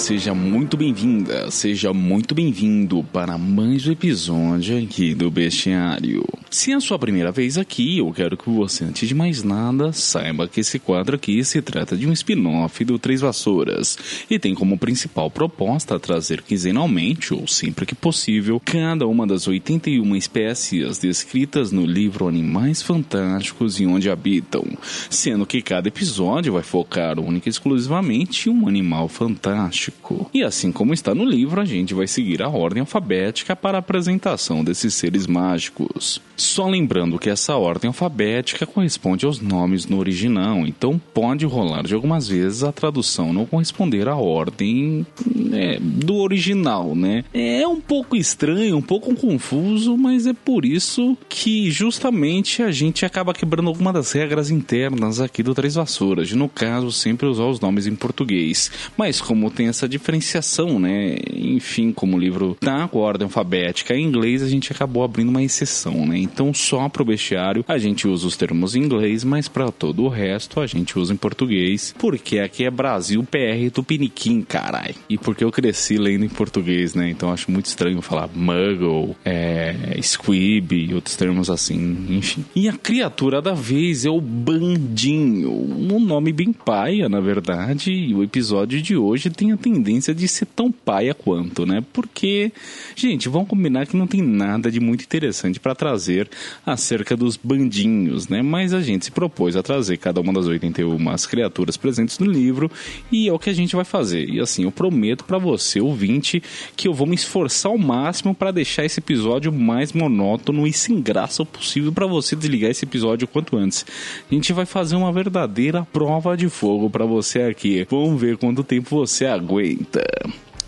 Seja muito bem-vinda, seja muito bem-vindo para mais um episódio aqui do Bestiário. Se é a sua primeira vez aqui, eu quero que você, antes de mais nada, saiba que esse quadro aqui se trata de um spin-off do Três Vassouras e tem como principal proposta trazer quinzenalmente, ou sempre que possível, cada uma das 81 espécies descritas no livro Animais Fantásticos e Onde Habitam, sendo que cada episódio vai focar única e exclusivamente em um animal fantástico. E assim como está no livro, a gente vai seguir a ordem alfabética para a apresentação desses seres mágicos. Só lembrando que essa ordem alfabética corresponde aos nomes no original, então pode rolar de algumas vezes a tradução não corresponder à ordem é, do original, né? É um pouco estranho, um pouco confuso, mas é por isso que justamente a gente acaba quebrando algumas das regras internas aqui do Três Vassouras, de no caso sempre usar os nomes em português. Mas como tem essa diferenciação, né? Enfim, como o livro tá com a ordem alfabética em inglês, a gente acabou abrindo uma exceção, né? Então só para o bestiário a gente usa os termos em inglês, mas para todo o resto a gente usa em português, porque aqui é Brasil PR Tupiniquim, carai. E porque eu cresci lendo em português, né? Então acho muito estranho falar muggle, é, squib e outros termos assim, enfim. E a criatura da vez é o Bandinho, um nome bem paia, na verdade, e o episódio de hoje tem a tendência de ser tão paia quanto, né? Porque, gente, vamos combinar que não tem nada de muito interessante para trazer acerca dos bandinhos, né? Mas a gente se propôs a trazer cada uma das 81 criaturas presentes no livro e é o que a gente vai fazer. E assim, eu prometo para você, ouvinte, que eu vou me esforçar ao máximo para deixar esse episódio mais monótono e sem graça possível para você desligar esse episódio o quanto antes. A gente vai fazer uma verdadeira prova de fogo para você aqui. Vamos ver quanto tempo você aguenta.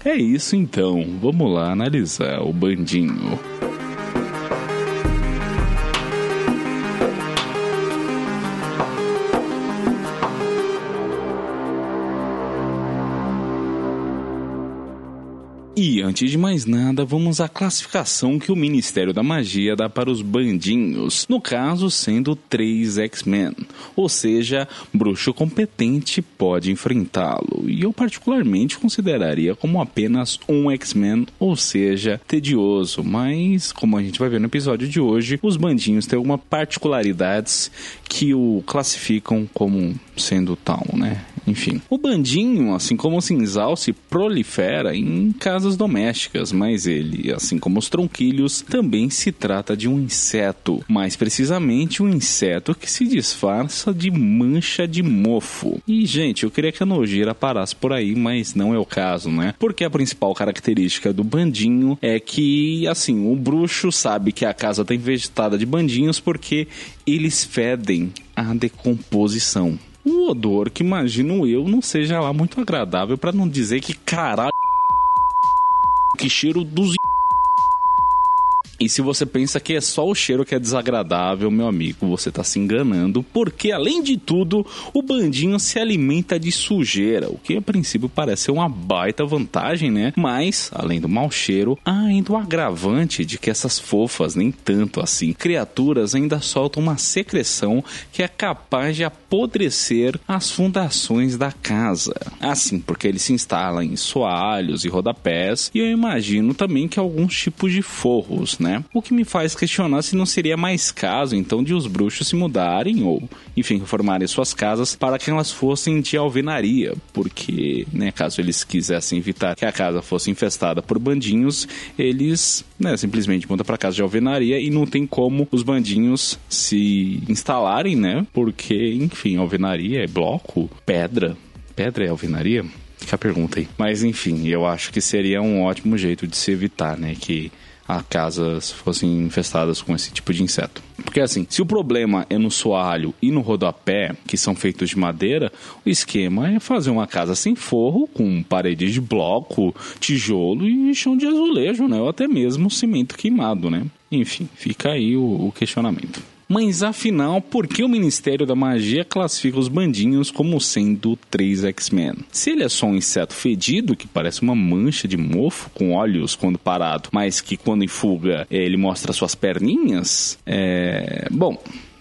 É isso então, vamos lá analisar o bandinho. Antes de mais nada, vamos à classificação que o Ministério da Magia dá para os bandinhos, no caso sendo três X-Men, ou seja, bruxo competente pode enfrentá-lo, e eu particularmente consideraria como apenas um X-Men, ou seja, tedioso, mas como a gente vai ver no episódio de hoje, os bandinhos têm algumas particularidades que o classificam como sendo tal, né? Enfim, o bandinho, assim como o cinzal, se prolifera em casas domésticas, mas ele, assim como os tronquilhos, também se trata de um inseto. Mais precisamente, um inseto que se disfarça de mancha de mofo. E, gente, eu queria que a nojeira parasse por aí, mas não é o caso, né? Porque a principal característica do bandinho é que, assim, o bruxo sabe que a casa está infestada de bandinhos porque eles fedem a decomposição um odor que imagino eu não seja lá muito agradável para não dizer que caralho que cheiro dos e se você pensa que é só o cheiro que é desagradável, meu amigo, você está se enganando, porque além de tudo, o bandinho se alimenta de sujeira, o que a princípio parece ser uma baita vantagem, né? Mas, além do mau cheiro, há ainda o agravante de que essas fofas, nem tanto assim, criaturas ainda soltam uma secreção que é capaz de apodrecer as fundações da casa. Assim, porque ele se instala em soalhos e rodapés, e eu imagino também que alguns tipos de forros, né? O que me faz questionar se não seria mais caso, então, de os bruxos se mudarem ou, enfim, reformarem suas casas para que elas fossem de alvenaria, porque, né, caso eles quisessem evitar que a casa fosse infestada por bandinhos, eles, né, simplesmente mudam para casa de alvenaria e não tem como os bandinhos se instalarem, né? Porque, enfim, alvenaria é bloco, pedra. Pedra é alvenaria? Fica a pergunta aí. Mas enfim, eu acho que seria um ótimo jeito de se evitar, né? Que a casas fossem infestadas com esse tipo de inseto. Porque assim, se o problema é no soalho e no rodapé, que são feitos de madeira, o esquema é fazer uma casa sem forro, com paredes de bloco, tijolo e chão de azulejo, né? Ou até mesmo cimento queimado, né? Enfim, fica aí o, o questionamento. Mas afinal, por que o Ministério da Magia classifica os bandinhos como sendo três X-Men? Se ele é só um inseto fedido, que parece uma mancha de mofo com olhos quando parado, mas que quando em fuga ele mostra suas perninhas, é. Bom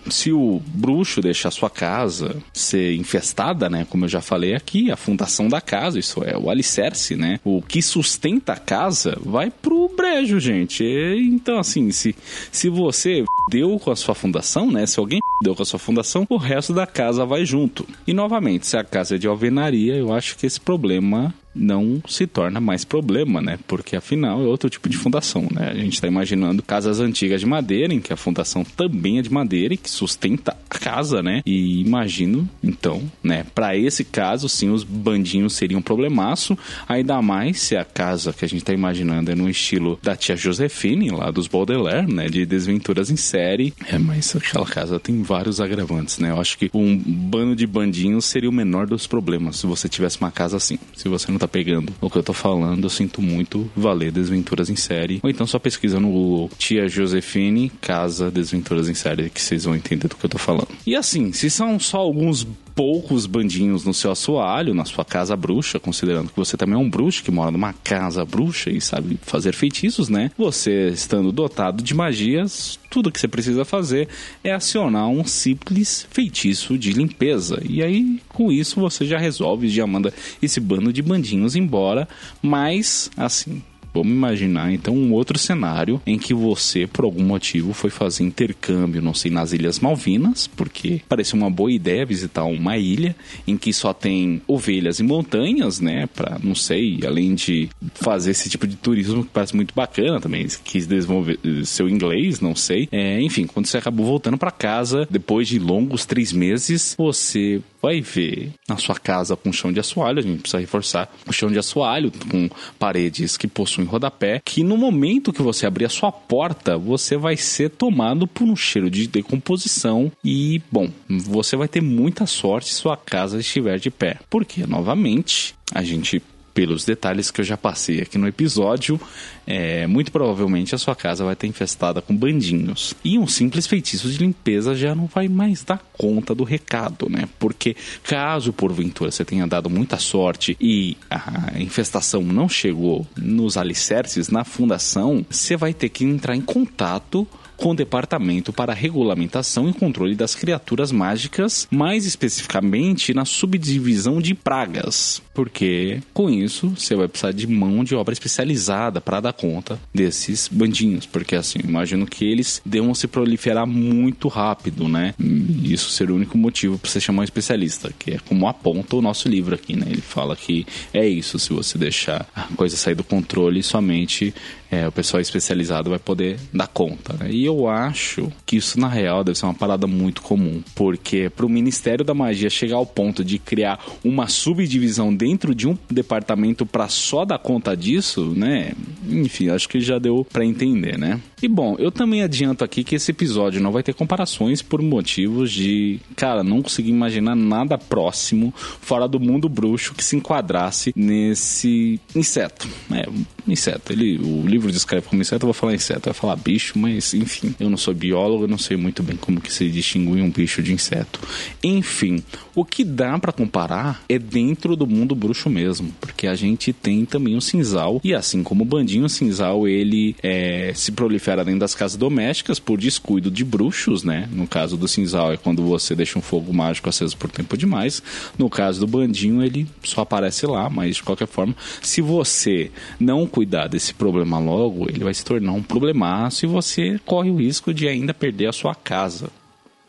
se o bruxo deixar sua casa ser infestada, né? Como eu já falei aqui, a fundação da casa, isso é o alicerce, né? O que sustenta a casa vai pro brejo, gente. Então, assim, se, se você deu com a sua fundação, né? Se alguém deu com a sua fundação, o resto da casa vai junto. E novamente, se a casa é de alvenaria, eu acho que esse problema não se torna mais problema, né? Porque afinal é outro tipo de fundação, né? A gente está imaginando casas antigas de madeira, em que a fundação também é de madeira e que sustenta a casa, né? E imagino, então, né? Para esse caso, sim, os bandinhos seriam um problemaço, ainda mais se a casa que a gente está imaginando é no estilo da tia Josefine, lá dos Baudelaire, né? De desventuras em série. É, mas aquela casa tem vários agravantes, né? Eu acho que um bando de bandinhos seria o menor dos problemas se você tivesse uma casa assim. Se você não tá pegando o que eu tô falando, eu sinto muito valer Desventuras em Série. Ou então só pesquisa no Google Tia Josefine Casa Desventuras em Série que vocês vão entender do que eu tô falando. E assim, se são só alguns poucos bandinhos no seu assoalho, na sua casa bruxa, considerando que você também é um bruxo que mora numa casa bruxa e sabe fazer feitiços, né? Você estando dotado de magias, tudo que você precisa fazer é acionar um simples feitiço de limpeza. E aí, com isso, você já resolve, já manda esse bando de bandinhos embora. Mas, assim, Vamos imaginar então um outro cenário em que você, por algum motivo, foi fazer intercâmbio, não sei, nas Ilhas Malvinas, porque parece uma boa ideia visitar uma ilha em que só tem ovelhas e montanhas, né? Para não sei, além de fazer esse tipo de turismo que parece muito bacana também, quis desenvolver seu inglês, não sei. É, enfim, quando você acabou voltando para casa, depois de longos três meses, você vai ver na sua casa com chão de assoalho, a gente precisa reforçar o chão de assoalho com paredes que possuem rodapé, que no momento que você abrir a sua porta, você vai ser tomado por um cheiro de decomposição e, bom, você vai ter muita sorte se sua casa estiver de pé. Porque, novamente, a gente pelos detalhes que eu já passei aqui no episódio, é, muito provavelmente a sua casa vai estar infestada com bandinhos. E um simples feitiço de limpeza já não vai mais dar conta do recado, né? Porque caso porventura você tenha dado muita sorte e a infestação não chegou nos alicerces, na fundação, você vai ter que entrar em contato com o Departamento para Regulamentação e Controle das Criaturas Mágicas, mais especificamente na subdivisão de pragas, porque com isso você vai precisar de mão de obra especializada para dar conta desses bandinhos, porque assim, imagino que eles devam se proliferar muito rápido, né? E isso ser o único motivo para você chamar um especialista, que é como aponta o nosso livro aqui, né? Ele fala que é isso, se você deixar a coisa sair do controle, somente é, o pessoal especializado vai poder dar conta. Né? E eu acho que isso, na real, deve ser uma parada muito comum, porque para o Ministério da Magia chegar ao ponto de criar uma subdivisão dentro de um departamento para só dar conta disso, né? Enfim, acho que já deu para entender, né? E bom, eu também adianto aqui que esse episódio não vai ter comparações por motivos de, cara, não consegui imaginar nada próximo fora do mundo bruxo que se enquadrasse nesse inseto. É, inseto. Ele, o livro descreve como inseto, eu vou falar inseto, eu vou falar bicho, mas enfim, eu não sou biólogo, eu não sei muito bem como que se distingue um bicho de inseto. Enfim, o que dá para comparar é dentro do mundo bruxo mesmo, porque a gente tem também o cinzal, e assim como o bandinho, o cinzal ele é, se prolifera dentro das casas domésticas por descuido de bruxos, né? No caso do cinzal é quando você deixa um fogo mágico aceso por tempo demais. No caso do bandinho, ele só aparece lá, mas de qualquer forma, se você não cuidar desse problema logo, ele vai se tornar um problemaço e você corre o risco de ainda perder a sua casa.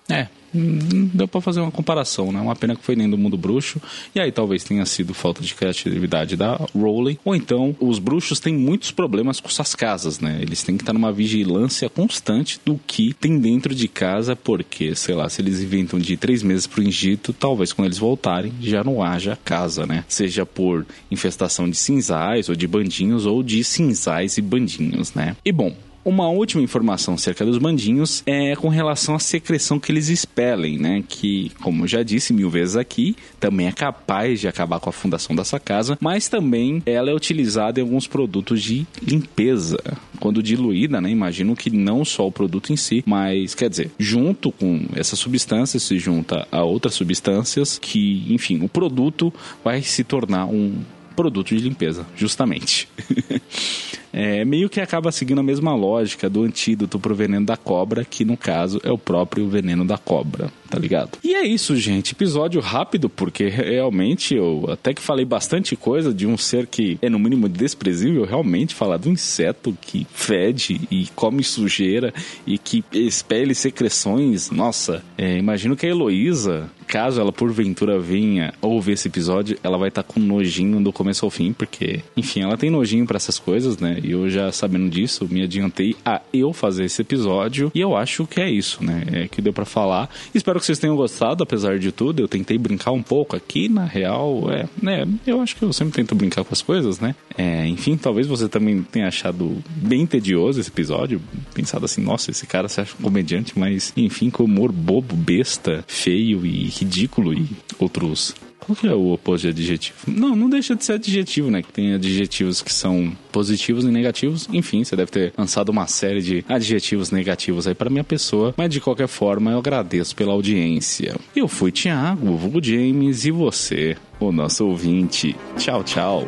É, deu para fazer uma comparação, né? Uma pena que foi nem do mundo bruxo, e aí talvez tenha sido falta de criatividade da Rowling, ou então os bruxos têm muitos problemas com suas casas, né? Eles têm que estar numa vigilância constante do que tem dentro de casa, porque, sei lá, se eles inventam de três meses pro Egito, talvez quando eles voltarem já não haja casa, né? Seja por infestação de cinzais, ou de bandinhos, ou de cinzais e bandinhos, né? E bom, uma última informação acerca dos bandinhos é com relação à secreção que eles expelem, né? Que, como já disse mil vezes aqui, também é capaz de acabar com a fundação dessa casa, mas também ela é utilizada em alguns produtos de limpeza. Quando diluída, né? Imagino que não só o produto em si, mas quer dizer, junto com essa substância se junta a outras substâncias que, enfim, o produto vai se tornar um produto de limpeza, justamente. é, meio que acaba seguindo a mesma lógica do antídoto pro veneno da cobra, que no caso é o próprio veneno da cobra, tá ligado? E é isso, gente. Episódio rápido, porque realmente eu até que falei bastante coisa de um ser que é no mínimo desprezível, realmente falar do inseto que fede e come sujeira e que expele secreções. Nossa, é, imagino que a Heloísa, caso ela porventura venha ouvir esse episódio, ela vai estar tá com nojinho do começo ao fim, porque, enfim, ela tem nojinho para essas coisas, né? E eu já sabendo disso, me adiantei a eu fazer esse episódio. E eu acho que é isso, né? É que deu para falar. Espero que vocês tenham gostado, apesar de tudo. Eu tentei brincar um pouco aqui, na real, é, né? Eu acho que eu sempre tento brincar com as coisas, né? É, enfim, talvez você também tenha achado bem tedioso esse episódio. Pensado assim, nossa, esse cara se acha um comediante, mas enfim, com humor bobo, besta, feio e ridículo e outros qual que é o oposto de adjetivo? Não, não deixa de ser adjetivo, né? Que tem adjetivos que são positivos e negativos. Enfim, você deve ter lançado uma série de adjetivos negativos aí para minha pessoa. Mas de qualquer forma, eu agradeço pela audiência. Eu fui Thiago, o James, e você, o nosso ouvinte. Tchau, tchau.